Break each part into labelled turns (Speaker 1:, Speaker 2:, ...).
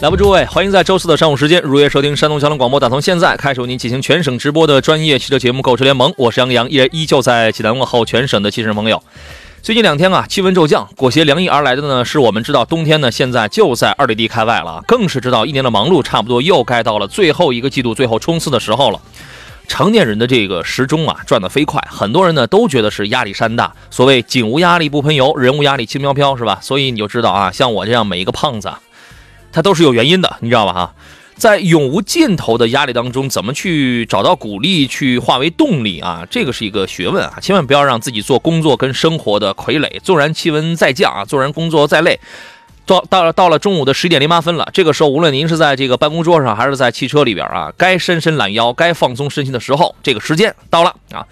Speaker 1: 来吧，诸位，欢迎在周四的上午时间如约收听山东交通广播。打从现在开始，为您进行全省直播的专业汽车节目《购车联盟》，我是杨洋，依然依旧在济南问候全省的汽车朋友。最近两天啊，气温骤降，裹挟凉意而来的呢，是我们知道冬天呢现在就在二里地开外了，更是知道一年的忙碌差不多又该到了最后一个季度最后冲刺的时候了。成年人的这个时钟啊转得飞快，很多人呢都觉得是压力山大。所谓井无压力不喷油，人无压力轻飘飘，是吧？所以你就知道啊，像我这样每一个胖子。它都是有原因的，你知道吧？哈，在永无尽头的压力当中，怎么去找到鼓励，去化为动力啊？这个是一个学问啊！千万不要让自己做工作跟生活的傀儡。纵然气温再降啊，纵然工作再累，到到了到了中午的十点零八分了，这个时候，无论您是在这个办公桌上，还是在汽车里边啊，该伸伸懒腰，该放松身心的时候，这个时间到了啊！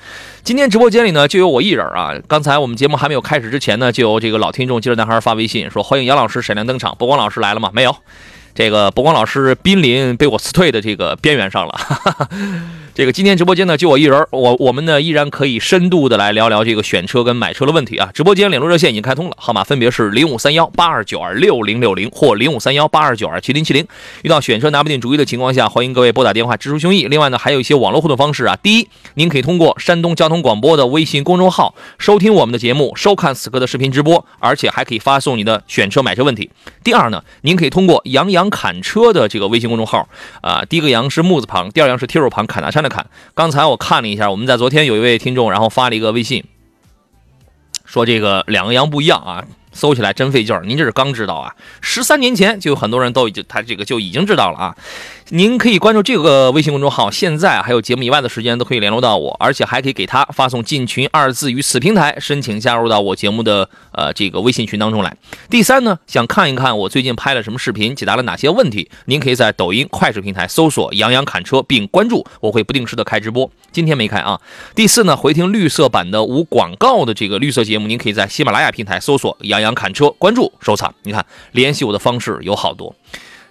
Speaker 1: 今天直播间里呢，就有我一人啊。刚才我们节目还没有开始之前呢，就有这个老听众接着男孩发微信说：“欢迎杨老师闪亮登场。”博光老师来了吗？没有。这个博光老师濒临被我辞退的这个边缘上了。这个今天直播间呢，就我一人，我我们呢依然可以深度的来聊聊这个选车跟买车的问题啊。直播间联络热线已经开通了，号码分别是零五三幺八二九二六零六零或零五三幺八二九二七零七零。遇到选车拿不定主意的情况下，欢迎各位拨打电话直抒胸臆。另外呢，还有一些网络互动方式啊。第一，您可以通过山东交通广播的微信公众号收听我们的节目，收看此刻的视频直播，而且还可以发送你的选车买车问题。第二呢，您可以通过杨洋侃车的这个微信公众号啊，第一个杨是木字旁，第二个杨是铁手旁，侃大山的看。刚才我看了一下，我们在昨天有一位听众，然后发了一个微信，说这个两个羊不一样啊。搜起来真费劲儿，您这是刚知道啊？十三年前就有很多人都已经他这个就已经知道了啊。您可以关注这个微信公众号，现在还有节目以外的时间都可以联络到我，而且还可以给他发送“进群”二字于此平台，申请加入到我节目的呃这个微信群当中来。第三呢，想看一看我最近拍了什么视频，解答了哪些问题，您可以在抖音、快手平台搜索“杨洋侃车”并关注，我会不定时的开直播。今天没开啊。第四呢，回听绿色版的无广告的这个绿色节目，您可以在喜马拉雅平台搜索“杨洋侃车”，关注收藏。你看，联系我的方式有好多。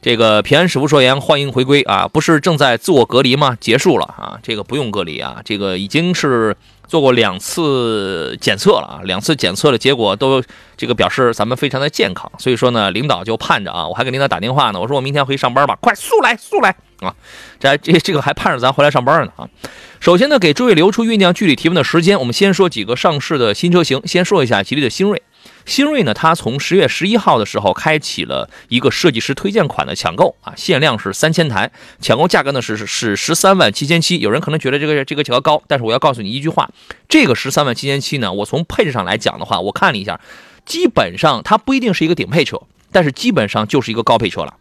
Speaker 1: 这个平安师傅说言，欢迎回归啊！不是正在自我隔离吗？结束了啊！这个不用隔离啊！这个已经是做过两次检测了啊！两次检测的结果都这个表示咱们非常的健康，所以说呢，领导就盼着啊！我还给领导打电话呢，我说我明天回去上班吧，快速来速来啊！这这这个还盼着咱回来上班呢啊！首先呢，给诸位留出酝酿具体提问的时间，我们先说几个上市的新车型，先说一下吉利的新锐。新锐呢，它从十月十一号的时候开启了一个设计师推荐款的抢购啊，限量是三千台，抢购价格呢是是十三万七千七。有人可能觉得这个这个价格高，但是我要告诉你一句话，这个十三万七千七呢，我从配置上来讲的话，我看了一下，基本上它不一定是一个顶配车，但是基本上就是一个高配车了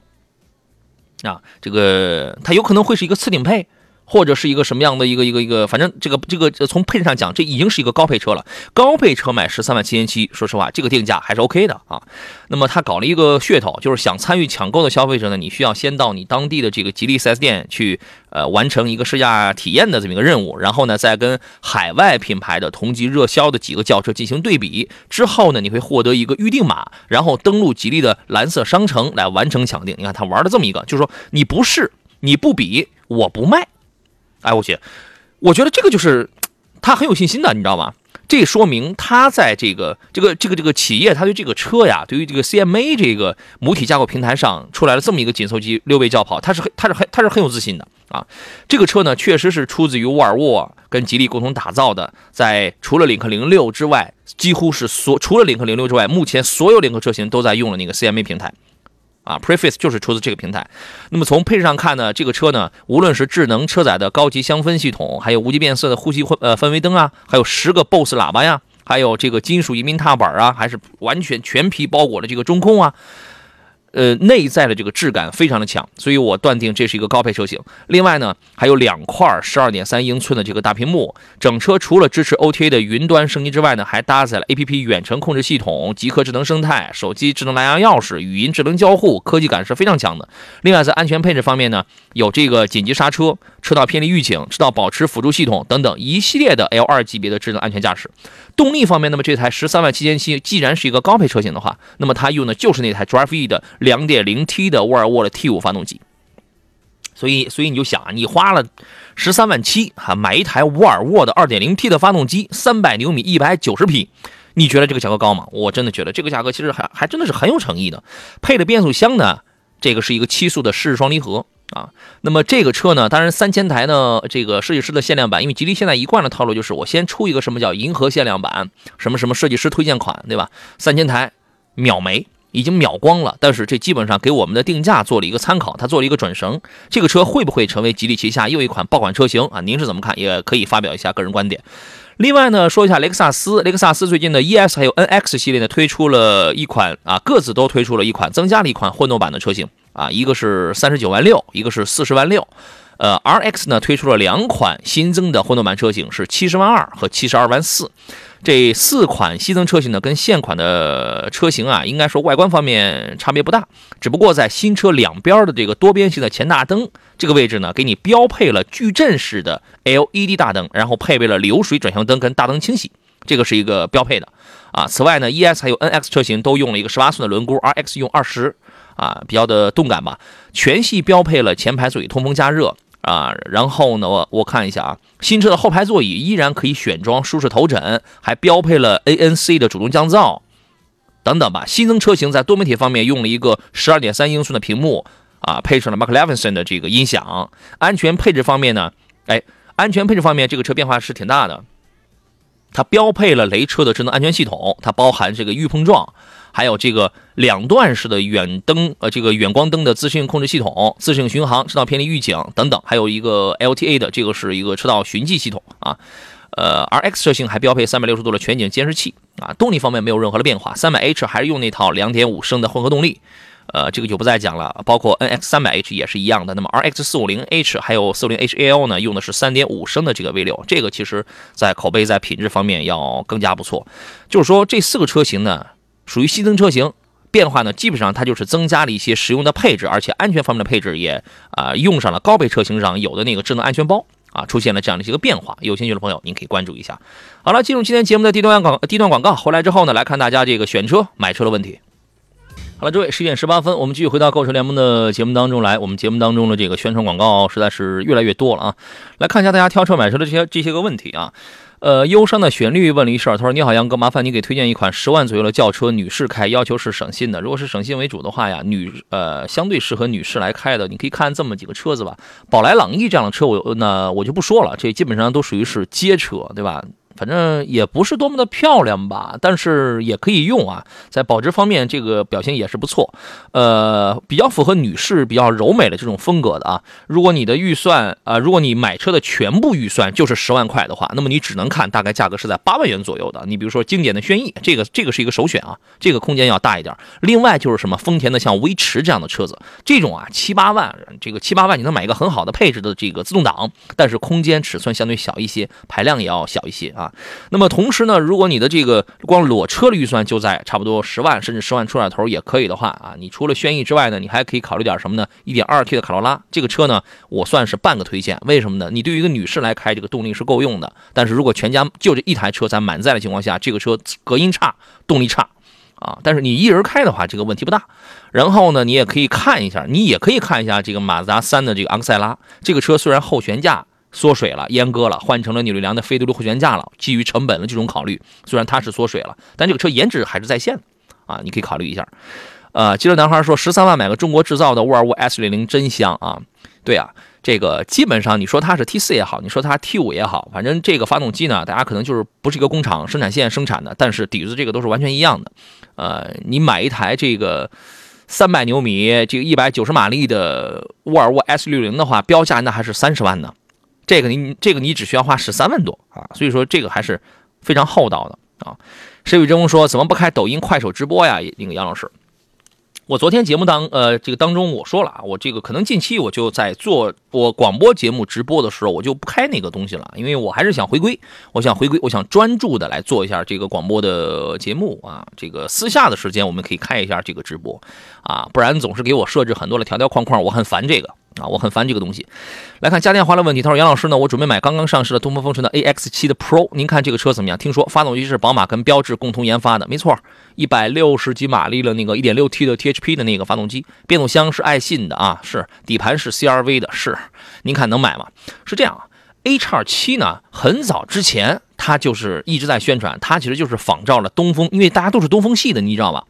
Speaker 1: 啊，这个它有可能会是一个次顶配。或者是一个什么样的一个一个一个，反正这个这个从配置上讲，这已经是一个高配车了。高配车买十三万七千七，说实话，这个定价还是 OK 的啊。那么他搞了一个噱头，就是想参与抢购的消费者呢，你需要先到你当地的这个吉利 4S 店去，呃，完成一个试驾体验的这么一个任务，然后呢，再跟海外品牌的同级热销的几个轿车进行对比，之后呢，你会获得一个预定码，然后登录吉利的蓝色商城来完成抢定。你看他玩的这么一个，就是说你不试，你不比，我不卖。哎，我去，我觉得这个就是他很有信心的，你知道吗？这说明他在这个这个这个这个企业，他对这个车呀，对于这个 CMA 这个母体架构平台上出来了这么一个紧凑级六位轿跑，他是很他是很他是很有自信的啊。这个车呢，确实是出自于沃尔沃跟吉利共同打造的，在除了领克零六之外，几乎是所除了领克零六之外，目前所有领克车型都在用了那个 CMA 平台。啊，Preface 就是出自这个平台。那么从配置上看呢，这个车呢，无论是智能车载的高级香氛系统，还有无极变色的呼吸氛呃氛围灯啊，还有十个 BOSS 喇叭呀，还有这个金属移民踏板啊，还是完全全皮包裹的这个中控啊，呃，内在的这个质感非常的强，所以我断定这是一个高配车型。另外呢，还有两块十二点三英寸的这个大屏幕，整车除了支持 OTA 的云端升级之外呢，还搭载了 APP 远程控制系统、极客智能生态、手机智能蓝牙钥匙、语音智能交互，科技感是非常强的。另外在安全配置方面呢，有这个紧急刹车、车道偏离预警、车道保持辅助系统等等一系列的 L2 级别的智能安全驾驶。动力方面，那么这台十三万七千七既然是一个高配车型的话，那么它用的就是那台 Drive-E 的 2.0T 的沃尔沃的 T5 发动机。所以，所以你就想啊，你花了十三万七哈买一台沃尔沃的 2.0T 的发动机，三百牛米，一百九十匹，你觉得这个价格高吗？我真的觉得这个价格其实还还真的是很有诚意的。配的变速箱呢，这个是一个七速的湿式双离合。啊，那么这个车呢，当然三千台呢，这个设计师的限量版，因为吉利现在一贯的套路就是我先出一个什么叫银河限量版，什么什么设计师推荐款，对吧？三千台秒没，已经秒光了。但是这基本上给我们的定价做了一个参考，它做了一个转绳。这个车会不会成为吉利旗下又一款爆款车型啊？您是怎么看？也可以发表一下个人观点。另外呢，说一下雷克萨斯，雷克萨斯最近的 ES 还有 NX 系列呢，推出了一款啊，各自都推出了一款，增加了一款混动版的车型。啊，一个是三十九万六，一个是四十万六，呃，RX 呢推出了两款新增的混动版车型，是七十万二和七十二万四。这四款新增车型呢，跟现款的车型啊，应该说外观方面差别不大，只不过在新车两边的这个多边形的前大灯这个位置呢，给你标配了矩阵式的 LED 大灯，然后配备了流水转向灯跟大灯清洗，这个是一个标配的啊。此外呢，ES 还有 NX 车型都用了一个十八寸的轮毂，RX 用二十。啊，比较的动感吧，全系标配了前排座椅通风加热啊，然后呢，我我看一下啊，新车的后排座椅依然可以选装舒适头枕，还标配了 ANC 的主动降噪等等吧。新增车型在多媒体方面用了一个十二点三英寸的屏幕啊，配上了 Mark Levinson 的这个音响。安全配置方面呢，哎，安全配置方面这个车变化是挺大的，它标配了雷车的智能安全系统，它包含这个预碰撞。还有这个两段式的远灯，呃，这个远光灯的自适应控制系统、自适应巡航、车道偏离预警等等，还有一个 LTA 的，这个是一个车道循迹系统啊。呃而 X 车型还标配三百六十度的全景监视器啊。动力方面没有任何的变化，三百 H 还是用那套两点五升的混合动力，呃，这个就不再讲了。包括 NX 三百 H 也是一样的。那么 RX 四五零 H 还有四五零 HAL 呢，用的是三点五升的这个 V 六，这个其实在口碑在品质方面要更加不错。就是说这四个车型呢。属于新增车型，变化呢，基本上它就是增加了一些实用的配置，而且安全方面的配置也啊用上了高配车型上有的那个智能安全包啊，出现了这样的一个变化。有兴趣的朋友，您可以关注一下。好了，进入今天节目的第一段广第一段广告，回来之后呢，来看大家这个选车买车的问题。好了，诸位，十一点十八分，我们继续回到购车联盟的节目当中来。我们节目当中的这个宣传广告实在是越来越多了啊，来看一下大家挑车买车的这些这些个问题啊。呃，忧伤的旋律问了一事儿，他说：“你好，杨哥，麻烦你给推荐一款十万左右的轿车，女士开，要求是省心的。如果是省心为主的话呀，女呃相对适合女士来开的，你可以看这么几个车子吧。宝来、朗逸这样的车，我那我就不说了，这基本上都属于是街车，对吧？”反正也不是多么的漂亮吧，但是也可以用啊。在保值方面，这个表现也是不错。呃，比较符合女士比较柔美的这种风格的啊。如果你的预算啊，如果你买车的全部预算就是十万块的话，那么你只能看大概价格是在八万元左右的。你比如说经典的轩逸，这个这个是一个首选啊，这个空间要大一点。另外就是什么丰田的像威驰这样的车子，这种啊七八万，这个七八万你能买一个很好的配置的这个自动挡，但是空间尺寸相对小一些，排量也要小一些啊。那么同时呢，如果你的这个光裸车的预算就在差不多十万甚至十万出点头也可以的话啊，你除了轩逸之外呢，你还可以考虑点什么呢？一点二 T 的卡罗拉这个车呢，我算是半个推荐。为什么呢？你对于一个女士来开，这个动力是够用的。但是如果全家就这一台车在满载的情况下，这个车隔音差，动力差啊。但是你一人开的话，这个问题不大。然后呢，你也可以看一下，你也可以看一下这个马自达三的这个昂克赛拉，这个车虽然后悬架。缩水了，阉割了，换成了扭力梁的非独立后悬架了。基于成本的这种考虑，虽然它是缩水了，但这个车颜值还是在线的啊，你可以考虑一下。呃，接着男孩说，十三万买个中国制造的沃尔沃 S60 真香啊！对啊，这个基本上你说它是 T4 也好，你说它 T5 也好，反正这个发动机呢，大家可能就是不是一个工厂生产线生产的，但是底子这个都是完全一样的。呃，你买一台这个三百牛米、这个一百九十马力的沃尔沃 S60 的话，标价那还是三十万呢。这个你这个你只需要花十三万多啊，所以说这个还是非常厚道的啊。石宇真说怎么不开抖音、快手直播呀？那个杨老师，我昨天节目当呃这个当中我说了啊，我这个可能近期我就在做我广播节目直播的时候，我就不开那个东西了，因为我还是想回归，我想回归，我想专注的来做一下这个广播的节目啊。这个私下的时间我们可以开一下这个直播啊，不然总是给我设置很多的条条框框，我很烦这个。啊，我很烦这个东西。来看家电花的问题，他说：“杨老师呢，我准备买刚刚上市的东风风神的 AX7 的 Pro，您看这个车怎么样？听说发动机是宝马跟标致共同研发的，没错，一百六十几马力的那个 1.6T 的 THP 的那个发动机，变速箱是爱信的啊，是底盘是 CRV 的，是，您看能买吗？是这样啊，A 叉七呢，很早之前它就是一直在宣传，它其实就是仿照了东风，因为大家都是东风系的，你知道吧？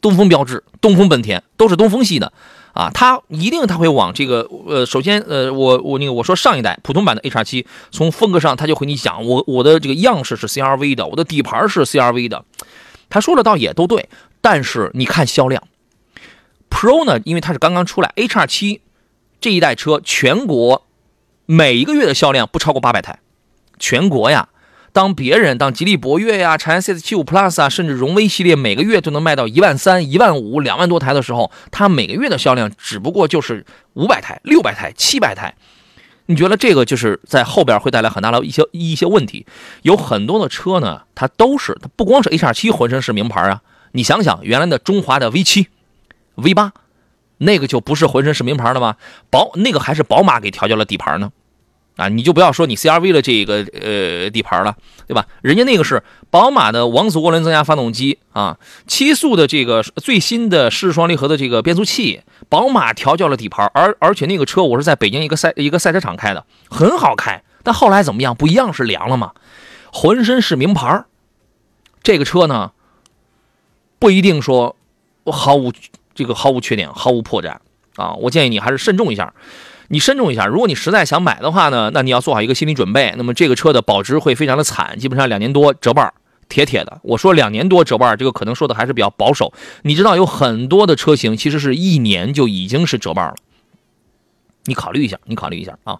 Speaker 1: 东风标致、东风本田都是东风系的。”啊，它一定它会往这个呃，首先呃，我我那个我说上一代普通版的 A 叉七，从风格上它就和你讲，我我的这个样式是 CRV 的，我的底盘是 CRV 的，他说的倒也都对，但是你看销量，Pro 呢，因为它是刚刚出来，A 叉七这一代车全国每一个月的销量不超过八百台，全国呀。当别人当吉利博越呀、长安 CS75 Plus 啊，甚至荣威系列每个月都能卖到一万三、一万五、两万多台的时候，它每个月的销量只不过就是五百台、六百台、七百台。你觉得这个就是在后边会带来很大的一些一些问题？有很多的车呢，它都是它不光是 H2 7浑身是名牌啊。你想想，原来的中华的 V7、V8，那个就不是浑身是名牌了吗？宝那个还是宝马给调教了底盘呢。啊，你就不要说你 CRV 的这个呃底盘了，对吧？人家那个是宝马的王子涡轮增压发动机啊，七速的这个最新的湿双离合的这个变速器，宝马调教了底盘，而而且那个车我是在北京一个赛一个赛车场开的，很好开。但后来怎么样？不一样是凉了吗？浑身是名牌，这个车呢，不一定说毫无这个毫无缺点，毫无破绽啊。我建议你还是慎重一下。你慎重一下，如果你实在想买的话呢，那你要做好一个心理准备。那么这个车的保值会非常的惨，基本上两年多折半，铁铁的。我说两年多折半，这个可能说的还是比较保守。你知道有很多的车型其实是一年就已经是折半了。你考虑一下，你考虑一下啊！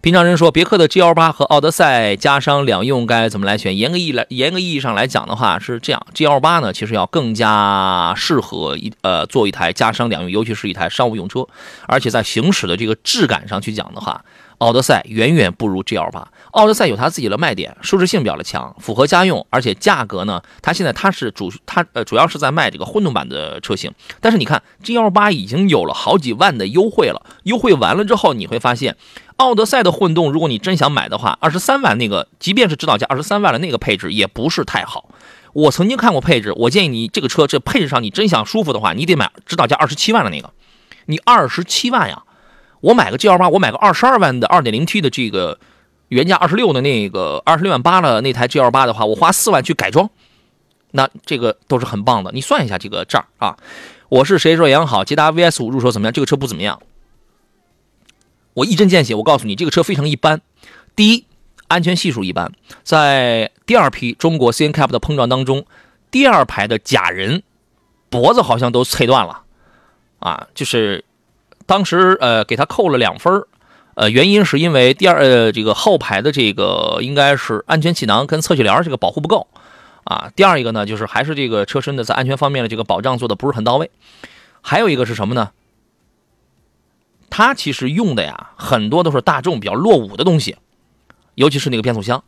Speaker 1: 平常人说别克的 GL 八和奥德赛加商两用该怎么来选？严格意来，严格意义上来讲的话是这样，GL 八呢其实要更加适合一呃做一台加商两用，尤其是一台商务用车，而且在行驶的这个质感上去讲的话。奥德赛远远不如 GL 八。奥德赛有它自己的卖点，舒适性比较的强，符合家用，而且价格呢，它现在它是主它呃主要是在卖这个混动版的车型。但是你看 GL 八已经有了好几万的优惠了，优惠完了之后你会发现，奥德赛的混动，如果你真想买的话，二十三万那个，即便是指导价二十三万的那个配置也不是太好。我曾经看过配置，我建议你这个车这配置上你真想舒服的话，你得买指导价二十七万的那个，你二十七万呀。我买个 G L 八，我买个二十二万的二点零 T 的这个原价二十六的那个二十六万八的那台 G L 八的话，我花四万去改装，那这个都是很棒的。你算一下这个账啊！我是谁说杨好？捷达 V S 五入手怎么样？这个车不怎么样。我一针见血，我告诉你，这个车非常一般。第一，安全系数一般，在第二批中国 C N CAP 的碰撞当中，第二排的假人脖子好像都碎断了啊，就是。当时呃给他扣了两分呃原因是因为第二呃这个后排的这个应该是安全气囊跟侧气帘这个保护不够啊，第二一个呢就是还是这个车身的在安全方面的这个保障做的不是很到位，还有一个是什么呢？它其实用的呀很多都是大众比较落伍的东西，尤其是那个变速箱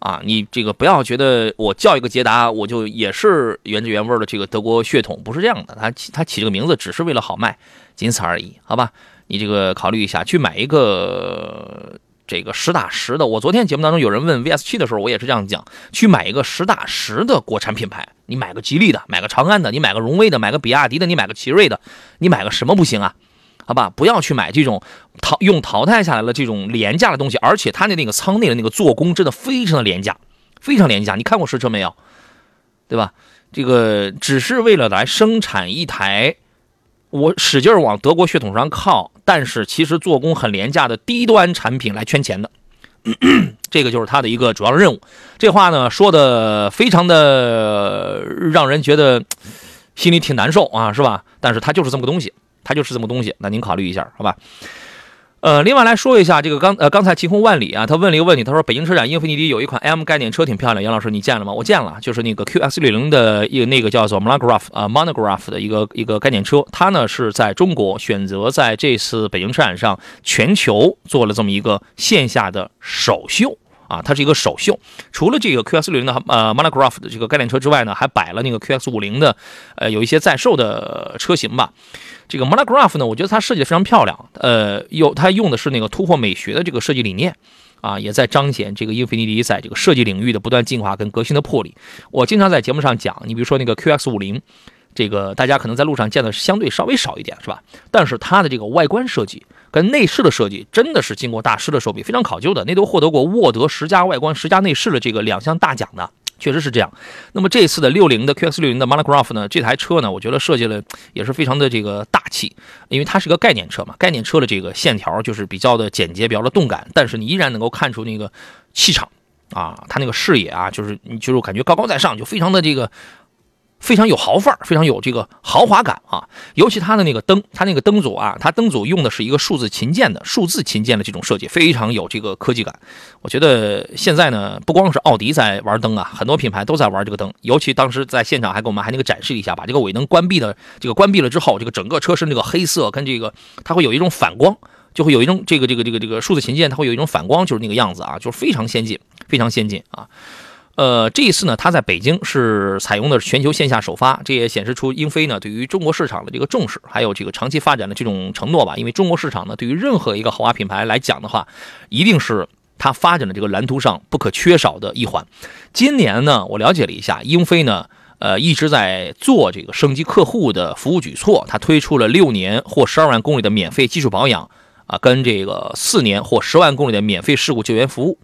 Speaker 1: 啊，你这个不要觉得我叫一个捷达我就也是原汁原味的这个德国血统，不是这样的，它起它起这个名字只是为了好卖。仅此而已，好吧？你这个考虑一下，去买一个这个实打实的。我昨天节目当中有人问 VS 七的时候，我也是这样讲：去买一个实打实的国产品牌。你买个吉利的，买个长安的，你买个荣威的，买个比亚迪的，你买个奇瑞的，你买个什么不行啊？好吧，不要去买这种淘用淘汰下来的这种廉价的东西，而且它的那个舱内的那个做工真的非常的廉价，非常廉价。你看过实车没有？对吧？这个只是为了来生产一台。我使劲往德国血统上靠，但是其实做工很廉价的低端产品来圈钱的，这个就是它的一个主要任务。这话呢说的非常的让人觉得心里挺难受啊，是吧？但是它就是这么个东西，它就是这么东西。那您考虑一下，好吧？呃，另外来说一下这个刚呃刚才晴空万里啊，他问了一个问题，他说北京车展英菲尼迪有一款 M 概念车挺漂亮，杨老师你见了吗？我见了，就是那个 QX 六零的一个那个叫做 Monograph 啊 Monograph 的一个一个概念车，它呢是在中国选择在这次北京车展上全球做了这么一个线下的首秀啊，它是一个首秀。除了这个 QX 六零的呃 Monograph 的这个概念车之外呢，还摆了那个 QX 五零的呃有一些在售的车型吧。这个 Monograph 呢，我觉得它设计的非常漂亮，呃，有它用的是那个突破美学的这个设计理念，啊，也在彰显这个英菲尼迪在这个设计领域的不断进化跟革新的魄力。我经常在节目上讲，你比如说那个 QX 五零，这个大家可能在路上见的相对稍微少一点，是吧？但是它的这个外观设计跟内饰的设计真的是经过大师的手笔，非常考究的，那都获得过沃德十佳外观、十佳内饰的这个两项大奖的。确实是这样。那么这次的六零的 QX 六零的 Monograph 呢，这台车呢，我觉得设计了也是非常的这个大气，因为它是个概念车嘛，概念车的这个线条就是比较的简洁，比较的动感，但是你依然能够看出那个气场啊，它那个视野啊，就是你就是感觉高高在上，就非常的这个。非常有豪范儿，非常有这个豪华感啊！尤其它的那个灯，它那个灯组啊，它灯组用的是一个数字琴键的数字琴键的这种设计，非常有这个科技感。我觉得现在呢，不光是奥迪在玩灯啊，很多品牌都在玩这个灯。尤其当时在现场还给我们还那个展示一下，把这个尾灯关闭的这个关闭了之后，这个整个车身这个黑色跟这个它会有一种反光，就会有一种这个这个这个这个数字琴键它会有一种反光，就是那个样子啊，就是非常先进，非常先进啊。呃，这一次呢，它在北京是采用的全球线下首发，这也显示出英菲呢对于中国市场的这个重视，还有这个长期发展的这种承诺吧。因为中国市场呢，对于任何一个豪华品牌来讲的话，一定是它发展的这个蓝图上不可缺少的一环。今年呢，我了解了一下，英菲呢，呃，一直在做这个升级客户的服务举措，它推出了六年或十二万公里的免费技术保养啊，跟这个四年或十万公里的免费事故救援服务。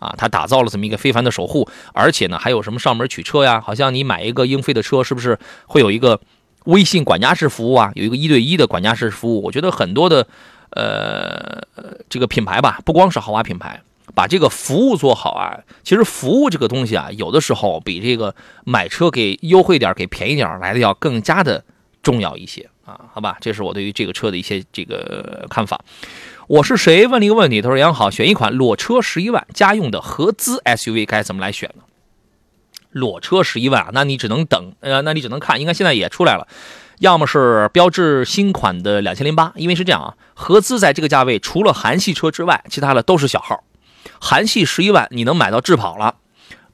Speaker 1: 啊，他打造了这么一个非凡的守护，而且呢，还有什么上门取车呀？好像你买一个英菲的车，是不是会有一个微信管家式服务啊？有一个一对一的管家式服务。我觉得很多的呃这个品牌吧，不光是豪华品牌，把这个服务做好啊。其实服务这个东西啊，有的时候比这个买车给优惠点、给便宜点来的要更加的重要一些啊。好吧，这是我对于这个车的一些这个看法。我是谁？问了一个问题，他说：“杨好，选一款裸车十一万家用的合资 SUV 该怎么来选呢？”裸车十一万，那你只能等，呃，那你只能看，应该现在也出来了，要么是标致新款的两千零八，因为是这样啊，合资在这个价位，除了韩系车之外，其他的都是小号，韩系十一万你能买到智跑了。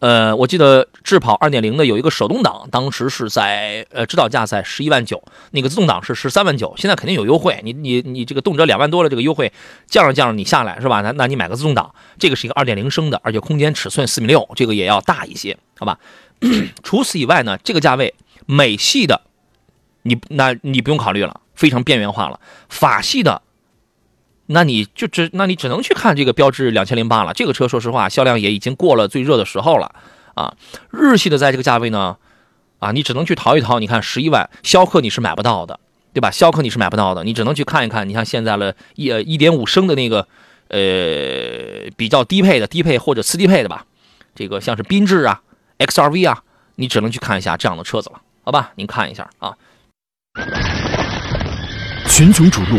Speaker 1: 呃，我记得智跑二点零的有一个手动挡，当时是在呃指导价在十一万九，那个自动挡是十三万九，现在肯定有优惠。你你你这个动辄两万多的这个优惠，降着降着你下来是吧？那那你买个自动挡，这个是一个二点零升的，而且空间尺寸四米六，这个也要大一些，好吧？除此以外呢，这个价位美系的，你那你不用考虑了，非常边缘化了。法系的。那你就只，那你只能去看这个标致两千零八了。这个车说实话，销量也已经过了最热的时候了啊。日系的在这个价位呢，啊，你只能去淘一淘。你看十一万，逍客你是买不到的，对吧？逍客你是买不到的，你只能去看一看。你像现在了一一点五升的那个，呃，比较低配的低配或者次低配的吧，这个像是缤智啊、XRV 啊，你只能去看一下这样的车子了，好吧？您看一下啊。
Speaker 2: 群雄逐鹿。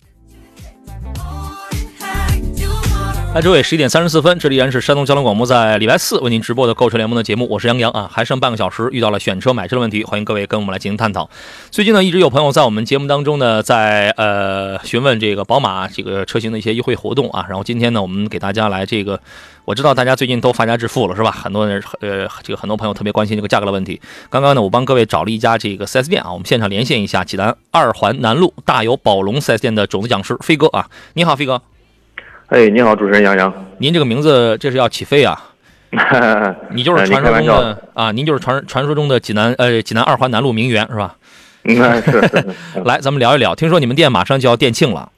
Speaker 1: 嗨，各位，十一点三十四分，这里依然是山东交通广播在礼拜四为您直播的购车联盟的节目，我是杨洋啊，还剩半个小时，遇到了选车买车的问题，欢迎各位跟我们来进行探讨。最近呢，一直有朋友在我们节目当中呢，在呃询问这个宝马这个车型的一些优惠活动啊，然后今天呢，我们给大家来这个，我知道大家最近都发家致富了是吧？很多人呃，这个很多朋友特别关心这个价格的问题。刚刚呢，我帮各位找了一家这个 4S 店啊，我们现场连线一下济南二环南路大有宝龙 4S 店的种子讲师飞哥啊，你好，飞哥。
Speaker 3: 哎，你好，主持人杨洋。
Speaker 1: 您这个名字这是要起飞啊？你就是传说中的啊，您就是传传说中的济南呃济南二环南路名媛是吧？
Speaker 3: 那，是。
Speaker 1: 来，咱们聊一聊。听说你们店马上就要店庆了。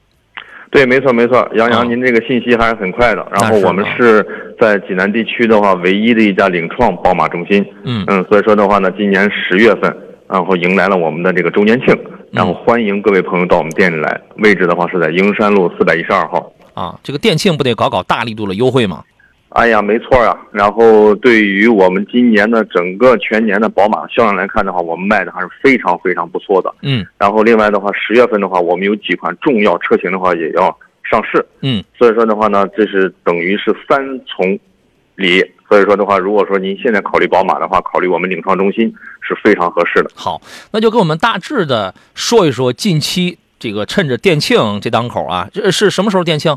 Speaker 3: 对，没错没错，杨
Speaker 1: 啊
Speaker 3: 洋，您这个信息还是很快的。然后我们
Speaker 1: 啊
Speaker 3: 是在济南地区的话，唯一的一家领创宝马中心。
Speaker 1: 嗯
Speaker 3: 嗯，所以说的话呢，今年十月份，然后迎来了我们的这个周年庆，然后欢迎各位朋友到我们店里来。位置的话是在英山路四百一十二号。
Speaker 1: 啊，这个店庆不得搞搞大力度的优惠吗？
Speaker 3: 哎呀，没错啊。然后对于我们今年的整个全年的宝马销量来看的话，我们卖的还是非常非常不错的。
Speaker 1: 嗯
Speaker 3: 然后另外的话，十月份的话，我们有几款重要车型的话也要上市。
Speaker 1: 嗯，
Speaker 3: 所以说的话呢，这是等于是三重礼。所以说的话，如果说您现在考虑宝马的话，考虑我们领创中心是非常合适的。
Speaker 1: 好，那就跟我们大致的说一说近期这个趁着店庆这档口啊，这是什么时候店庆？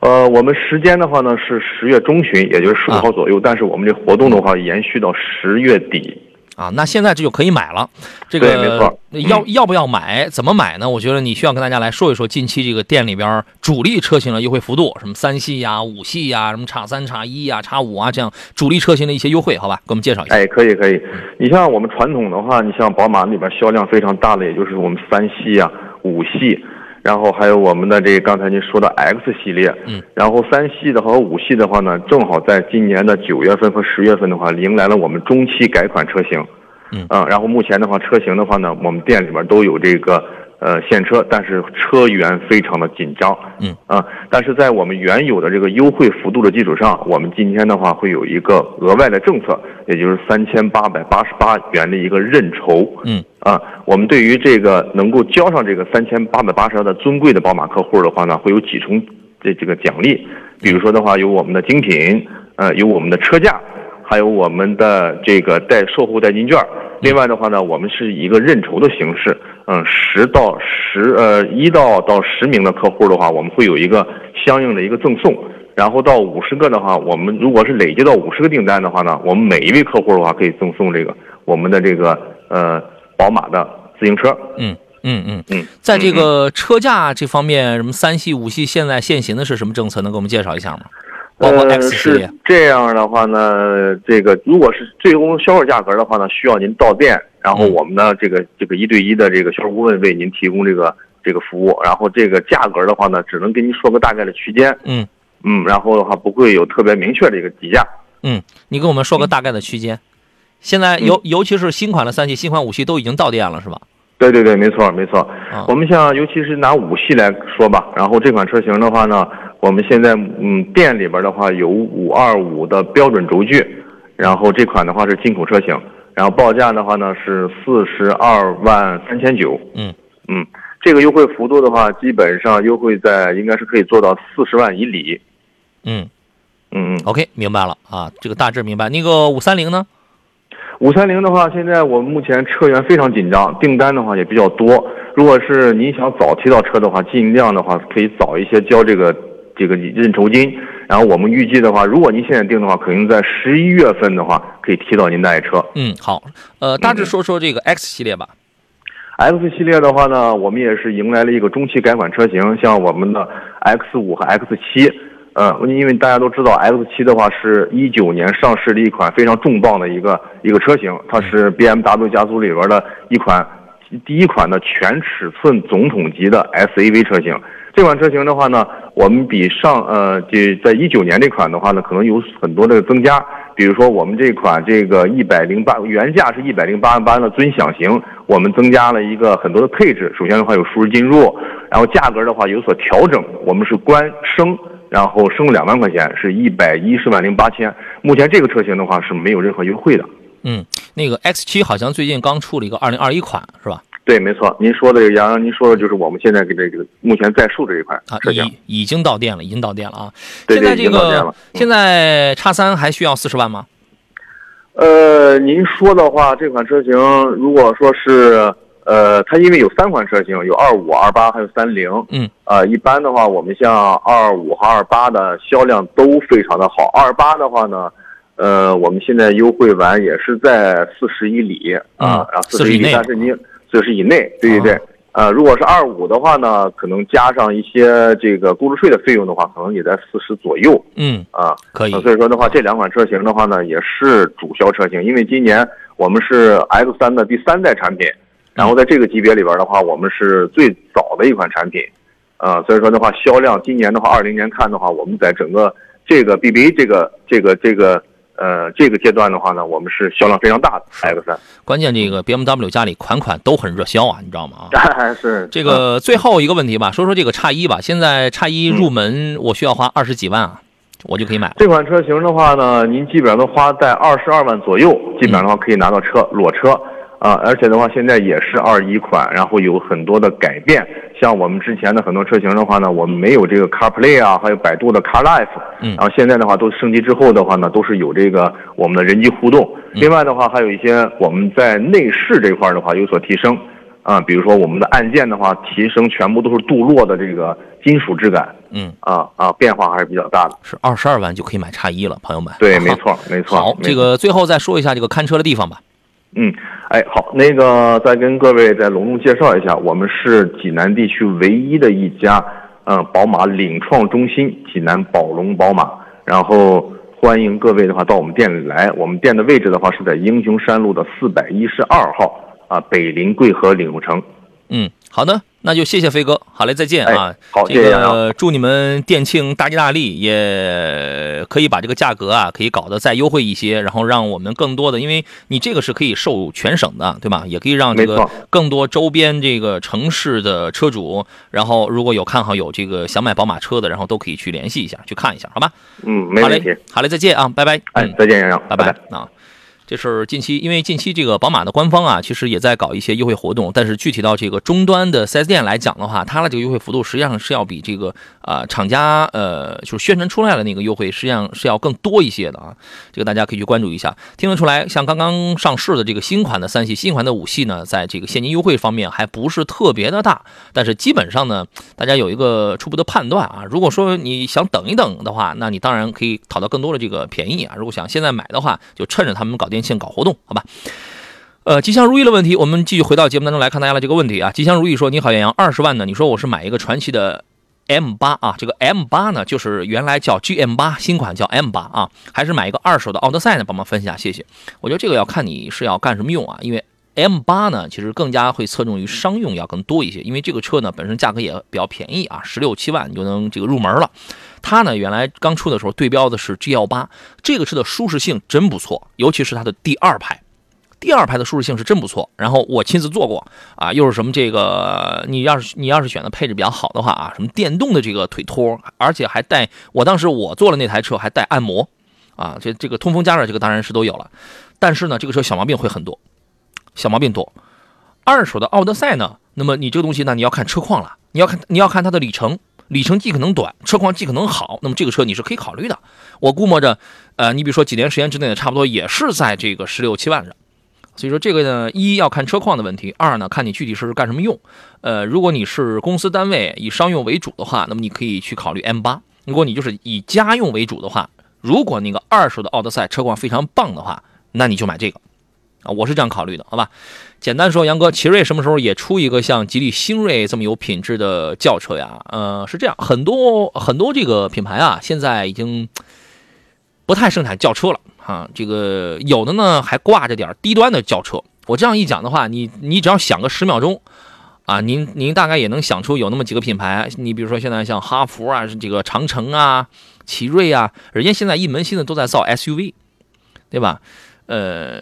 Speaker 3: 呃，我们时间的话呢是十月中旬，也就是十五
Speaker 1: 啊
Speaker 3: 号左右，但是我们这活动的话延续到十月底。
Speaker 1: 啊，那现在这就可以买了。这
Speaker 3: 个没错
Speaker 1: 个要要不要买？怎么买呢？我觉得你需要跟大家来说一说近期这个店里边主力车型的优惠幅度，什么三系呀、五系呀、什么叉三、叉一呀、叉五啊，这样主力车型的一些优惠，好吧？给我们介绍一下。
Speaker 3: 哎，可以可以。你像我们传统的话，你像宝马里边销量非常大的，也就是我们三系啊、五系，然后还有我们的这个刚才您说的 X 系列，
Speaker 1: 嗯，
Speaker 3: 然后三系的和五系的话呢，正好在今年的九月份和十月份的话，迎来了我们中期改款车型，
Speaker 1: 嗯。
Speaker 3: 然后目前的话，车型的话呢，我们店里边都有这个呃现车，但是车源非常的紧张，
Speaker 1: 嗯
Speaker 3: 啊，但是在我们原有的这个优惠幅度的基础上，我们今天的话会有一个额外的政策，也就是三千八百八十八元的一个认筹。
Speaker 1: 嗯
Speaker 3: 啊，我们对于这个能够交上这个三千八百八十的尊贵的宝马客户的话呢，会有几重这这个奖励，比如说的话，有我们的精品，呃，有我们的车价，还有我们的这个代售后代金券。另外的话呢，我们是以一个认筹的形式，嗯，十到十呃一到到十名的客户的话，我们会有一个相应的一个赠送。然后到五十个的话，我们如果是累计到五十个订单的话呢，我们每一位客户的话可以赠送这个我们的这个呃宝马的自行车。
Speaker 1: 嗯嗯嗯
Speaker 3: 嗯，
Speaker 1: 在这个车价这方面，什么三系、五系现在现行的是什么政策？能给我们介绍一下吗？包括
Speaker 3: 呃
Speaker 1: X 系列
Speaker 3: 是。这样的话呢，这个如果是最终销售价格的话呢，需要您到店，然后
Speaker 1: 嗯
Speaker 3: 我们呢这个这个一对一的这个销售顾问为您提供这个这个服务，然后这个价格的话呢，只能跟您说个大概的区间，
Speaker 1: 嗯
Speaker 3: 嗯，然后的话不会有特别明确的一个底价。
Speaker 1: 嗯，你给我们说个大概的区间。现在尤尤其是新款的三系、新款五系都已经到店了，是吧？
Speaker 3: 对对对，没错没错。
Speaker 1: 啊
Speaker 3: 我们像尤其是拿五系来说吧，然后这款车型的话呢，我们现在嗯店里边的话有五二五的标准轴距，然后这款的话是进口车型，然后报价的话呢是四十二万三千九。
Speaker 1: 嗯
Speaker 3: 嗯，这个优惠幅度的话，基本上优惠在应该是可以做到四十万以里。
Speaker 1: 嗯
Speaker 3: 嗯嗯。
Speaker 1: ，OK，明白了啊，这个大致明白。那个五三零呢？
Speaker 3: 五三零的话，现在我们目前车源非常紧张，订单的话也比较多。如果是您想早提到车的话，尽量的话可以早一些交这个这个认筹金。然后我们预计的话，如果您现在订的话，可能在十一月份的话可以提到您的爱车。
Speaker 1: 嗯，好，呃，大致说说这个 X 系列吧。
Speaker 3: X 系列的话呢，我们也是迎来了一个中期改款车型，像我们的 X 五和 X 七。嗯，因为大家都知道，X 七的话是一九年上市的一款非常重磅的一个一个车型，它是 BMW 家族里边的一款第一款的全尺寸总统级的 SAV 车型。这款车型的话呢，我们比上呃，这在一九年这款的话呢，可能有很多的增加。比如说我们这款这个一百零八原价是一百零八万八的尊享型，我们增加了一个很多的配置。首先的话有舒适进入，然后价格的话有所调整，我们是官升，然后升了两万块钱，是一百一十万零八千。目前这个车型的话是没有任何优惠的。
Speaker 1: 嗯，那个 X 七好像最近刚出了一个二零二一款，是吧？
Speaker 3: 对，没错，您说的杨洋，您说的就是我们现在给这个目前在售这一款
Speaker 1: 啊，
Speaker 3: 车型。
Speaker 1: 已已经到店了，已经到店了啊。
Speaker 3: 对对，
Speaker 1: 现在这个。现在叉三还需要四十万吗？
Speaker 3: 呃，您说的话，这款车型如果说是呃，它因为有三款车型，有二五、二八还有三零。
Speaker 1: 嗯。
Speaker 3: 呃，一般的话，我们像二五和二八的销量都非常的好。二八的话呢，呃，我们现在优惠完也是在四十以里啊，然后四
Speaker 1: 40
Speaker 3: 十以但是您四十以内，对对对。
Speaker 1: 啊
Speaker 3: 呃，如果是二五的话呢，可能加上一些这个购置税的费用的话，可能也在四十左右
Speaker 1: 嗯，
Speaker 3: 啊。
Speaker 1: 可以
Speaker 3: 呃。所以说的话，这两款车型的话呢，也是主销车型，因为今年我们是 X 三的第三代产品，然后在这个级别里边的话，我们是最早的一款产品，呃，所以说的话，销量今年的话，二零年看的话，我们在整个这个 BBA 这个这个这个呃这个阶段的话呢，我们是销量非常大的 X 三。
Speaker 1: 关键这个 BMW 家里款款都很热销啊，你知道吗？
Speaker 3: 啊，是
Speaker 1: 这个最后一个问题吧，说说这个叉一吧。现在叉一入门我需要花二十几万啊，我就可以买。
Speaker 3: 这款车型的话呢，您基本上都花在二十二万左右，基本上的话可以拿到车裸车啊，而且的话现在也是二一款，然后有很多的改变。像我们之前的很多车型的话呢，我们没有这个 CarPlay 啊，还有百度的 CarLife，
Speaker 1: 嗯
Speaker 3: 然后现在的话都升级之后的话呢，都是有这个我们的人机互动。另外的话，还有一些我们在内饰这块儿的话有所提升，啊，比如说我们的按键的话提升全部都是镀铬的这个金属质感，
Speaker 1: 嗯，
Speaker 3: 啊啊，变化还是比较大的。
Speaker 1: 是二十二万就可以买叉一了，朋友们。
Speaker 3: 对，没。错，没错。
Speaker 1: 好，
Speaker 3: 没错
Speaker 1: 这个最后再说一下这个看车的地方吧。
Speaker 3: 嗯，哎，好，那个再跟各位再隆重介绍一下，我们是济南地区唯一的一家，嗯，宝马领创中心——济南宝龙宝马。然后欢迎各位的话到我们店里来，我们店的位置的话是在英雄山路的四百一十二号啊，北临贵和领路城。
Speaker 1: 嗯，好的，那就谢谢飞哥，好嘞，再见啊。
Speaker 3: 哎好
Speaker 1: 这
Speaker 3: 谢谢杨
Speaker 1: 个祝你们店庆大吉大利，也可以把这个价格啊，可以搞得再优惠一些，然后让我们更多的，因为你这个是可以售全省的，对吧？也可以让这个更多周边这个城市的车主，然后如果有看好有这个想买宝马车的，然后都可以去联系一下，去看一下，好吧？
Speaker 3: 嗯，没
Speaker 1: 好
Speaker 3: 问题
Speaker 1: 嘞。，好嘞，再见啊，拜拜。嗯，
Speaker 3: 哎再见，杨洋，
Speaker 1: 拜
Speaker 3: 拜
Speaker 1: 拜啊。这是近期，因为近期这个宝马的官方啊，其实也在搞一些优惠活动，但是具体到这个终端的 4S 店来讲的话，它的这个优惠幅度实际上是要比这个啊、厂家呃就是宣传出来的那个优惠，实际上是要更多一些的啊。这个大家可以去关注一下。听得出来，像刚刚上市的这个新款的三系、新款的五系呢，在这个现金优惠方面还不是特别的大，但是基本上呢，大家有一个初步的判断啊。如果说你想等一等的话，那你当然可以讨到更多的这个便宜啊。如果想现在买的话，就趁着他们搞定店庆、搞活动，好吧？呃，吉祥如意的问题，我们继续回到节目当中来看大家的这个问题啊。吉祥如意说：“你好，杨洋，二十万呢？你说我是买一个传奇的 M 八啊，这个 M 八呢，就是原来叫 GM 八，新款叫 M 八啊，还是买一个二手的奥德赛呢？帮忙分析下，谢谢。我觉得这个要看你是要干什么用啊，因为 M 八呢，其实更加会侧重于商用要更多一些，因为这个车呢本身价格也比较便宜啊，十六七万你就能这个入门了。它呢原来刚出的时候对标的是 G L 八，这个车的舒适性真不错，尤其是它的第二排。第二排的舒适性是真不错，然后我亲自坐过啊，又是什么这个，你要是你要是选的配置比较好的话啊，什么电动的这个腿托，而且还带，我当时我坐的那台车还带按摩，啊，这这个通风加热这个当然是都有了，但是呢，这个车小毛病会很多，小毛病多。二手的奥德赛呢，那么你这个东西呢，你要看车况了，你要看你要看它的里程，里程既可能短，车况既可能好，那么这个车你是可以考虑的。我估摸着，呃，你比如说几年时间之内，差不多也是在这个十六七万上。所以说这个呢，一要看车况的问题，二呢看你具体是干什么用。呃，如果你是公司单位以商用为主的话，那么你可以去考虑 M 八。如果你就是以家用为主的话，如果那个二手的奥德赛车况非常棒的话，那你就买这个。啊，我是这样考虑的，好吧？简单说，杨哥，奇瑞什么时候也出一个像吉利星瑞这么有品质的轿车呀？呃，是这样，很多很多这个品牌啊，现在已经不太生产轿车了啊。这个有的呢还挂着点低端的轿车。我这样一讲的话，你你只要想个十秒钟啊，您您大概也能想出有那么几个品牌。你比如说现在像哈弗啊，这个长城啊、奇瑞啊，人家现在一门心思都在造 SUV，对吧？呃，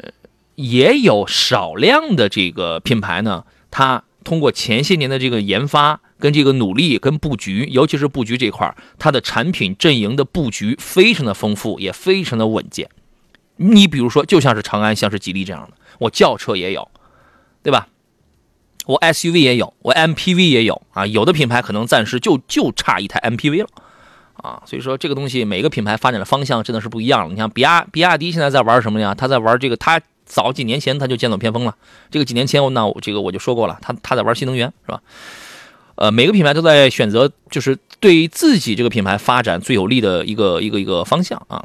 Speaker 1: 也有少量的这个品牌呢，它通过前些年的这个研发跟这个努力跟布局，尤其是布局这块，它的产品阵营的布局非常的丰富，也非常的稳健。你比如说，就像是长安，像是吉利这样的，我轿车也有，对吧？我 SUV 也有，我 MPV 也有啊。有的品牌可能暂时就就差一台 MPV 了啊。所以说这个东西每个品牌发展的方向真的是不一样了。你像比亚比亚迪现在在玩什么呀？他在玩这个，他早几年前他就剑走偏锋了。这个几年前我那我这个我就说过了，他他在玩新能源是吧？呃，每个品牌都在选择就是对自己这个品牌发展最有利的一个一个一个方向啊。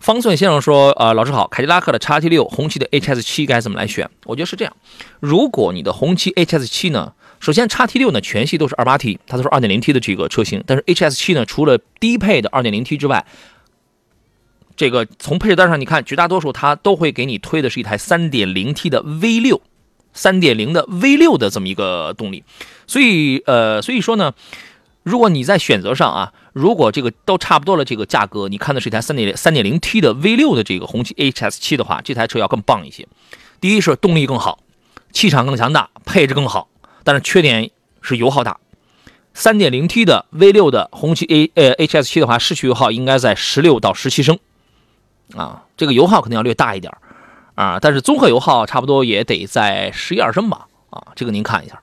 Speaker 1: 方寸先生说：“呃，老师好，凯迪拉克的 x T 六、红旗的 HS 七该怎么来选？我觉得是这样，如果你的红旗 HS 七呢，首先 x T 六呢全系都是二八 T，它都是二点零 T 的这个车型，但是 HS 七呢，除了低配的二点零 T 之外，这个从配置单上你看，绝大多数它都会给你推的是一台三点零 T 的 V 六，三点零的 V 六的这么一个动力，所以呃，所以说呢。”如果你在选择上啊，如果这个都差不多了，这个价格，你看的是一台三点三点零 T 的 V 六的这个红旗 HS 七的话，这台车要更棒一些。第一是动力更好，气场更强大，配置更好，但是缺点是油耗大。三点零 T 的 V 六的红旗 A 呃 HS 七的话，市区油耗应该在十六到十七升，啊，这个油耗肯定要略大一点啊，但是综合油耗差不多也得在十一二升吧，啊，这个您看一下。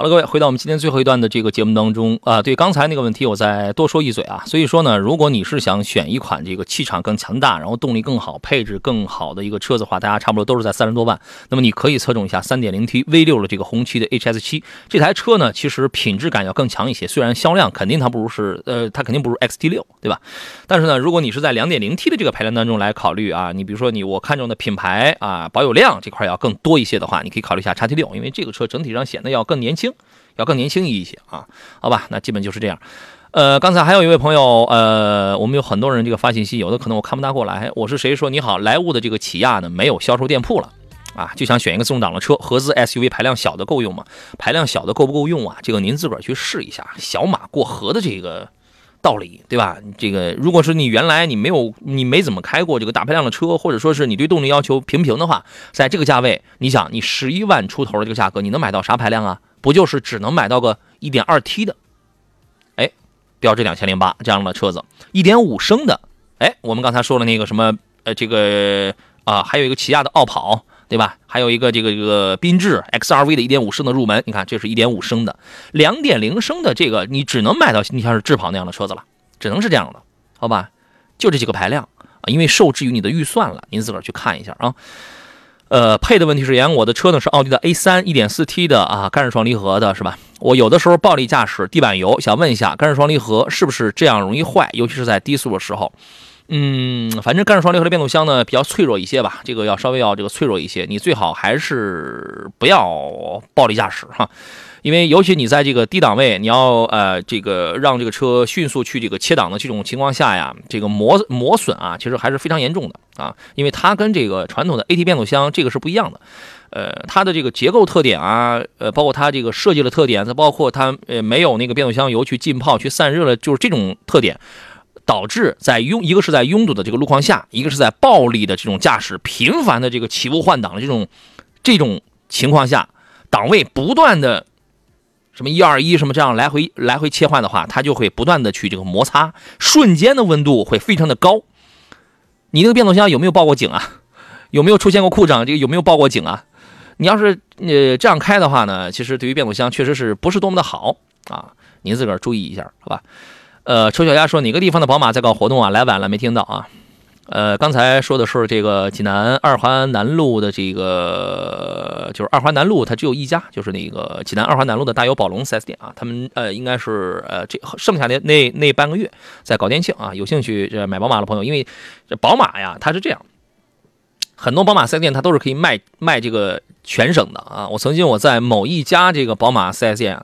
Speaker 1: 好了，各位，回到我们今天最后一段的这个节目当中啊，对刚才那个问题，我再多说一嘴啊。所以说呢，如果你是想选一款这个气场更强大，然后动力更好、配置更好的一个车子的话，大家差不多都是在三十多万。那么你可以侧重一下 3.0T V6 的这个红旗的 HS7 这台车呢，其实品质感要更强一些。虽然销量肯定它不如是呃，它肯定不如 XT6，对吧？但是呢，如果你是在 2.0T 的这个排量当中来考虑啊，你比如说你我看中的品牌啊、保有量这块要更多一些的话，你可以考虑一下 XT6，因为这个车整体上显得要更年轻。要更年轻一些啊，好吧，那基本就是这样。呃，刚才还有一位朋友，呃，我们有很多人这个发信息，有的可能我看不大过来。我是谁说你好？莱芜的这个起亚呢没有销售店铺了啊，就想选一个自动挡的车，合资 SUV 排量小的够用吗？排量小的够不够用啊？这个您自个儿去试一下，小马过河的这个道理，对吧？这个如果是你原来你没有你没怎么开过这个大排量的车，或者说是你对动力要求平平的话，在这个价位，你想你十一万出头的这个价格，你能买到啥排量啊？不就是只能买到个一点二 T 的，哎，标致两千零八这样的车子，一点五升的，哎，我们刚才说了那个什么，呃，这个啊，还有一个起亚的傲跑，对吧？还有一个这个这个缤智 XRV 的一点五升的入门，你看这是一点五升的，两点零升的这个你只能买到你像是智跑那样的车子了，只能是这样的，好吧？就这几个排量啊，因为受制于你的预算了，您自个儿去看一下啊。呃，配的问题是言，我的车呢是奥迪的 A 三，一点四 T 的啊，干式双离合的是吧？我有的时候暴力驾驶地板油，想问一下，干式双离合是不是这样容易坏？尤其是在低速的时候。嗯，反正干式双离合的变速箱呢比较脆弱一些吧，这个要稍微要这个脆弱一些，你最好还是不要暴力驾驶哈。因为尤其你在这个低档位，你要呃这个让这个车迅速去这个切档的这种情况下呀，这个磨磨损啊，其实还是非常严重的啊。因为它跟这个传统的 AT 变速箱这个是不一样的，呃，它的这个结构特点啊，呃，包括它这个设计的特点，再包括它呃没有那个变速箱油去浸泡去散热了，就是这种特点，导致在拥一个是在拥堵的这个路况下，一个是在暴力的这种驾驶频繁的这个起步换挡的这种这种情况下，档位不断的。什么一二一什么这样来回来回切换的话，它就会不断的去这个摩擦，瞬间的温度会非常的高。你那个变速箱有没有报过警啊？有没有出现过故障？这个有没有报过警啊？你要是呃这样开的话呢，其实对于变速箱确实是不是多么的好啊？您自个儿注意一下，好吧？呃，丑小鸭说哪个地方的宝马在搞活动啊？来晚了没听到啊？呃，刚才说的是这个济南二环南路的这个，就是二环南路，它只有一家，就是那个济南二环南路的大有宝龙 4S 店啊。他们呃，应该是呃，这剩下的那那半个月在搞店庆啊。有兴趣这买宝马的朋友，因为这宝马呀，它是这样，很多宝马 4S 店它都是可以卖卖这个全省的啊。我曾经我在某一家这个宝马 4S 店，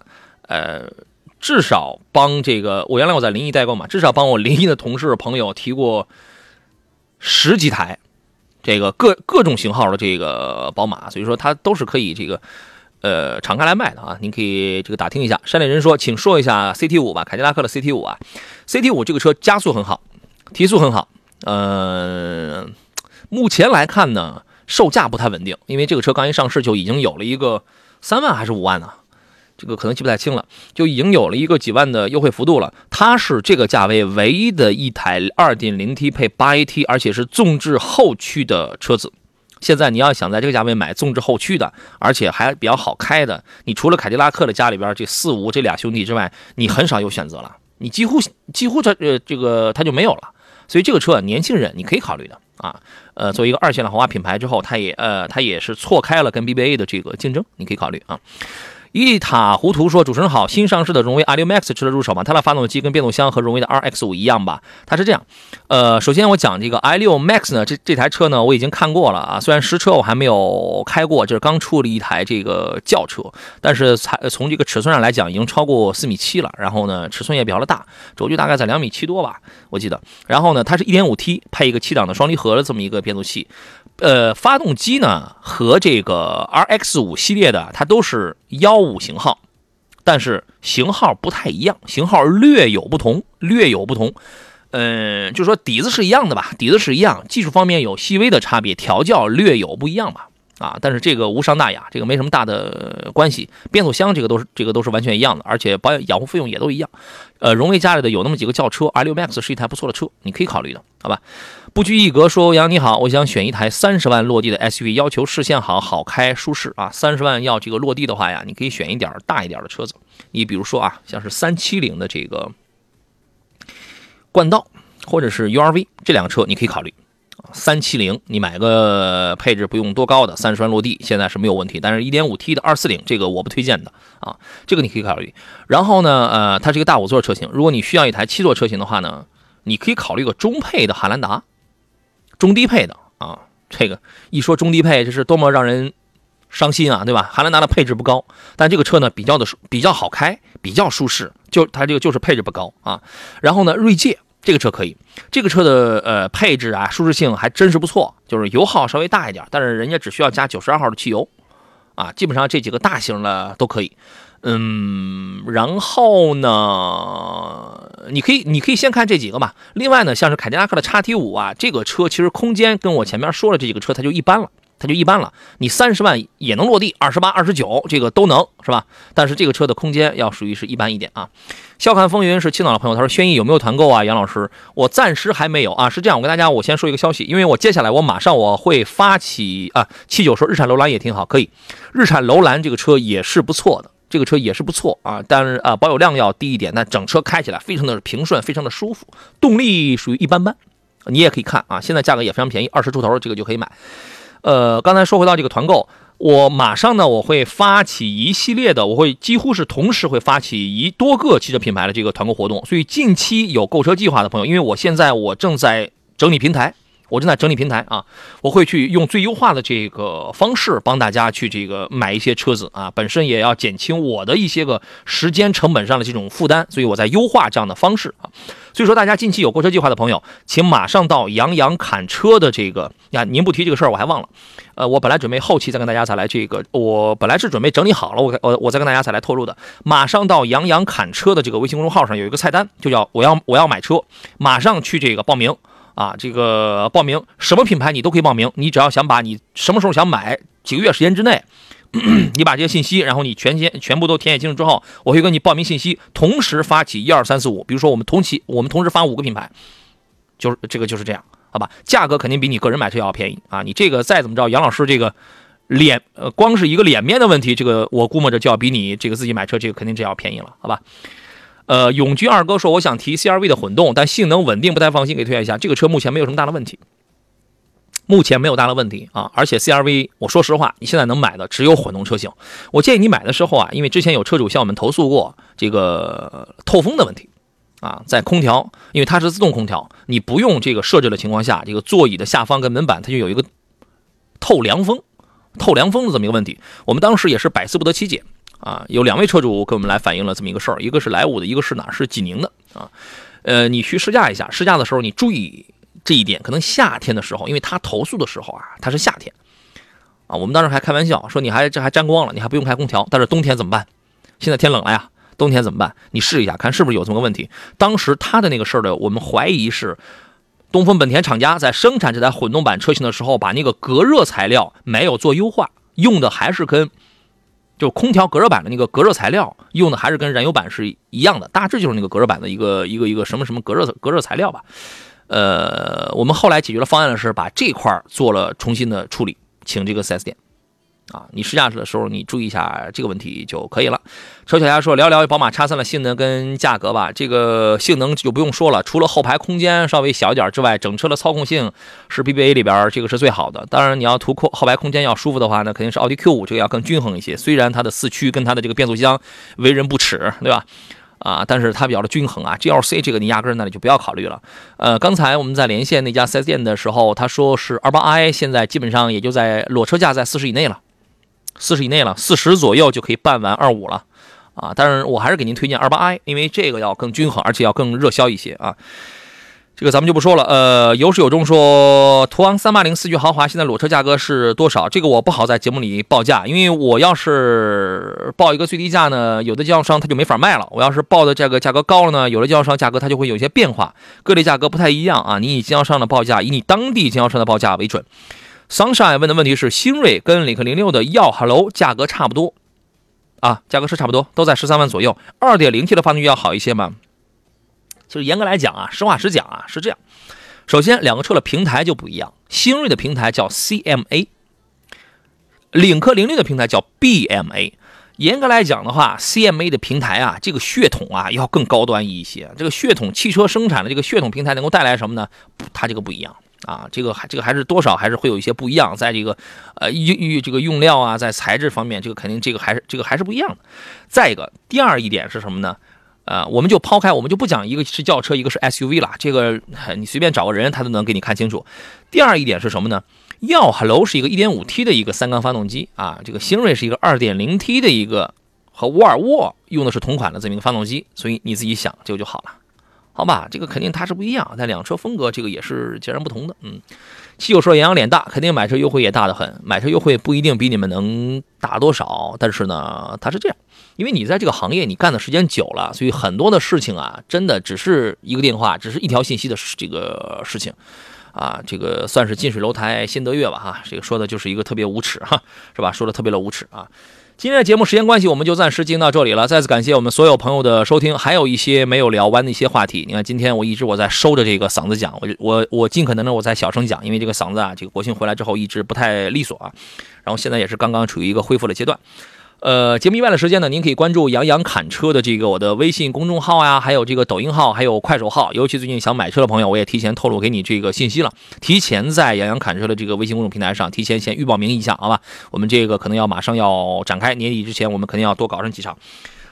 Speaker 1: 呃，至少帮这个我原来我在临沂代购嘛，至少帮我临沂的同事朋友提过。十几台，这个各各种型号的这个宝马，所以说它都是可以这个呃敞开来卖的啊。您可以这个打听一下。山里人说，请说一下 CT 五吧，凯迪拉克的 CT 五啊，CT 五这个车加速很好，提速很好。呃，目前来看呢，售价不太稳定，因为这个车刚一上市就已经有了一个三万还是五万呢？这个可能记不太清了，就已经有了一个几万的优惠幅度了。它是这个价位唯一的一台 2.0T 配 8AT，而且是纵置后驱的车子。现在你要想在这个价位买纵置后驱的，而且还比较好开的，你除了凯迪拉克的家里边这四五这俩兄弟之外，你很少有选择了。你几乎几乎这呃这个它就没有了。所以这个车年轻人你可以考虑的啊。呃，作为一个二线的豪华品牌之后，它也呃它也是错开了跟 BBA 的这个竞争，你可以考虑啊。一塌糊涂说：“主持人好，新上市的荣威 i6 Max 值得入手吗？它的发动机跟变速箱和荣威的 RX 五一样吧？它是这样，呃，首先我讲这个 i6 Max 呢，这这台车呢我已经看过了啊，虽然实车我还没有开过，就是刚出了一台这个轿车，但是才从这个尺寸上来讲，已经超过四米七了，然后呢尺寸也比较的大，轴距大概在两米七多吧，我记得。然后呢，它是一点五 T 配一个七档的双离合的这么一个变速器。”呃，发动机呢和这个 RX 五系列的它都是幺五型号，但是型号不太一样，型号略有不同，略有不同。嗯，就是说底子是一样的吧，底子是一样，技术方面有细微的差别，调教略有不一样吧。啊，但是这个无伤大雅，这个没什么大的关系。变速箱这个都是这个都是完全一样的，而且保养养护费用也都一样。呃，荣威家里的有那么几个轿车 r 六 Max 是一台不错的车，你可以考虑的，好吧？不拘一格说，欧阳你好，我想选一台三十万落地的 SUV，要求视线好好开舒适啊。三十万要这个落地的话呀，你可以选一点大一点的车子，你比如说啊，像是三七零的这个冠道或者是 URV 这两个车，你可以考虑。三七零，你买个配置不用多高的，三十万落地，现在是没有问题。但是一点五 T 的二四零，这个我不推荐的啊，这个你可以考虑。然后呢，呃，它是一个大五座车型，如果你需要一台七座车型的话呢，你可以考虑个中配的汉兰达，中低配的啊。这个一说中低配，这是多么让人伤心啊，对吧？汉兰达的配置不高，但这个车呢比较的比较好开，比较舒适，就它这个就是配置不高啊。然后呢，锐界。这个车可以，这个车的呃配置啊，舒适性还真是不错，就是油耗稍微大一点，但是人家只需要加九十二号的汽油，啊，基本上这几个大型的都可以，嗯，然后呢，你可以你可以先看这几个吧。另外呢，像是凯迪拉克的叉 T 五啊，这个车其实空间跟我前面说的这几个车它就一般了。它就一般了，你三十万也能落地，二十八、二十九这个都能是吧？但是这个车的空间要属于是一般一点啊。笑看风云是青岛的朋友，他说轩逸有没有团购啊？杨老师，我暂时还没有啊。是这样，我跟大家我先说一个消息，因为我接下来我马上我会发起啊。七九说日产楼兰也挺好，可以，日产楼兰这个车也是不错的，这个车也是不错啊。但是啊，保有量要低一点，但整车开起来非常的平顺，非常的舒服，动力属于一般般。你也可以看啊，现在价格也非常便宜，二十出头这个就可以买。呃，刚才说回到这个团购，我马上呢，我会发起一系列的，我会几乎是同时会发起一多个汽车品牌的这个团购活动，所以近期有购车计划的朋友，因为我现在我正在整理平台。我正在整理平台啊，我会去用最优化的这个方式帮大家去这个买一些车子啊，本身也要减轻我的一些个时间成本上的这种负担，所以我在优化这样的方式啊。所以说，大家近期有购车计划的朋友，请马上到杨洋砍车的这个呀，您不提这个事儿我还忘了，呃，我本来准备后期再跟大家再来这个，我本来是准备整理好了，我我我再跟大家再来透露的，马上到杨洋砍车的这个微信公众号上有一个菜单，就叫我要我要买车，马上去这个报名。啊，这个报名什么品牌你都可以报名，你只要想把你什么时候想买，几个月时间之内，你把这些信息，然后你全先全部都填写清楚之后，我会跟你报名信息，同时发起一二三四五，比如说我们同期我们同时发五个品牌，就是这个就是这样，好吧？价格肯定比你个人买车要便宜啊！你这个再怎么着，杨老师这个脸呃，光是一个脸面的问题，这个我估摸着就要比你这个自己买车这个肯定这要便宜了，好吧？呃，永居二哥说，我想提 CRV 的混动，但性能稳定，不太放心，给推荐一下。这个车目前没有什么大的问题，目前没有大的问题啊。而且 CRV，我说实话，你现在能买的只有混动车型。我建议你买的时候啊，因为之前有车主向我们投诉过这个透风的问题啊，在空调，因为它是自动空调，你不用这个设置的情况下，这个座椅的下方跟门板它就有一个透凉风、透凉风的这么一个问题。我们当时也是百思不得其解。啊，有两位车主给我们来反映了这么一个事儿，一个是莱芜的，一个是哪？是济宁的啊。呃，你去试驾一下，试驾的时候你注意这一点，可能夏天的时候，因为他投诉的时候啊，他是夏天啊。我们当时还开玩笑说，你还这还沾光了，你还不用开空调。但是冬天怎么办？现在天冷了呀，冬天怎么办？你试一下，看是不是有这么个问题。当时他的那个事儿的，我们怀疑是东风本田厂家在生产这台混动版车型的时候，把那个隔热材料没有做优化，用的还是跟。就空调隔热板的那个隔热材料用的还是跟燃油版是一样的，大致就是那个隔热板的一个一个一个什么什么隔热隔热材料吧。呃，我们后来解决了方案是把这块做了重新的处理，请这个四 S 店。啊，你试驾的时候你注意一下这个问题就可以了。丑小鸭说聊聊宝马叉三的性能跟价格吧。这个性能就不用说了，除了后排空间稍微小一点之外，整车的操控性是 BBA 里边这个是最好的。当然你要图后后排空间要舒服的话，那肯定是奥迪 Q 五这个要更均衡一些。虽然它的四驱跟它的这个变速箱为人不齿，对吧？啊，但是它比较的均衡啊。GLC 这个你压根儿那里就不要考虑了。呃，刚才我们在连线那家 4S 店的时候，他说是 28i 现在基本上也就在裸车价在四十以内了。四十以内了，四十左右就可以办完二五了，啊！但是我还是给您推荐二八 i，因为这个要更均衡，而且要更热销一些啊。这个咱们就不说了。呃，有始有终说，途昂三八零四驱豪华现在裸车价格是多少？这个我不好在节目里报价，因为我要是报一个最低价呢，有的经销商他就没法卖了。我要是报的这个价格高了呢，有的经销商价格它就会有些变化，各类价格不太一样啊。你以经销商的报价，以你当地经销商的报价为准。Sunshine 问的问题是：新锐跟领克零六的耀哈喽价格差不多啊？价格是差不多，都在十三万左右。二点零 T 的发动机要好一些吗？其实严格来讲啊，实话实讲啊，是这样。首先，两个车的平台就不一样。新锐的平台叫 CMA，领克零六的平台叫 BMA。严格来讲的话，CMA 的平台啊，这个血统啊要更高端一些。这个血统汽车生产的这个血统平台能够带来什么呢？它这个不一样啊，这个还这个还是多少还是会有一些不一样，在这个呃用用这个用料啊，在材质方面，这个肯定这个还是这个还是不一样的。再一个，第二一点是什么呢？呃，我们就抛开，我们就不讲一个是轿车，一个是 SUV 了。这个你随便找个人，他都能给你看清楚。第二一点是什么呢？耀 Hello 是一个 1.5T 的一个三缸发动机啊，这个星瑞是一个 2.0T 的一个，和沃尔沃用的是同款的这么一个发动机，所以你自己想这个就好了，好吧？这个肯定它是不一样，但两车风格这个也是截然不同的。嗯，七九说杨洋脸大，肯定买车优惠也大的很，买车优惠不一定比你们能大多少，但是呢，它是这样。因为你在这个行业你干的时间久了，所以很多的事情啊，真的只是一个电话，只是一条信息的这个事情，啊，这个算是近水楼台先得月吧，哈，这个说的就是一个特别无耻哈，是吧？说的特别的无耻啊。今天的节目时间关系，我们就暂时进行到这里了。再次感谢我们所有朋友的收听，还有一些没有聊完的一些话题。你看，今天我一直我在收着这个嗓子讲，我我我尽可能的我在小声讲，因为这个嗓子啊，这个国庆回来之后一直不太利索啊，然后现在也是刚刚处于一个恢复的阶段。呃，节目以外的时间呢，您可以关注杨洋侃车的这个我的微信公众号呀，还有这个抖音号，还有快手号。尤其最近想买车的朋友，我也提前透露给你这个信息了，提前在杨洋侃车的这个微信公众平台上提前先预报名一下，好吧？我们这个可能要马上要展开，年底之前我们肯定要多搞上几场。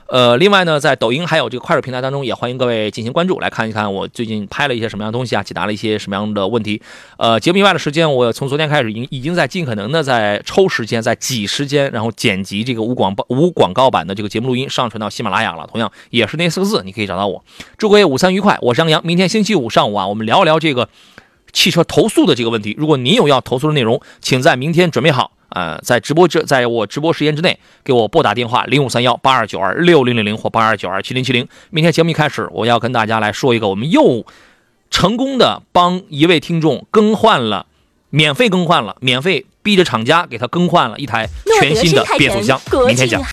Speaker 1: 呃，另外呢，在抖音还有这个快手平台当中，也欢迎各位进行关注，来看一看我最近拍了一些什么样的东西啊，解答了一些什么样的问题。呃，节目以外的时间，我从昨天开始已经已经在尽可能的在抽时间，在挤时间，然后剪辑这个无广无广告版的这个节目录音，上传到喜马拉雅了。同样也是那四个字，你可以找到我。祝各位午餐愉快，我是杨洋。明天星期五上午啊，我们聊一聊这个汽车投诉的这个问题。如果您有要投诉的内容，请在明天准备好。呃，在直播这，在我直播时间之内，给我拨打电话零五三幺八二九二六零零零或八二九二七零七零。明天节目一开始，我要跟大家来说一个，我们又成功的帮一位听众更换了，免费更换了，免费逼着厂家给他更换了一台全新的变速箱。明天讲。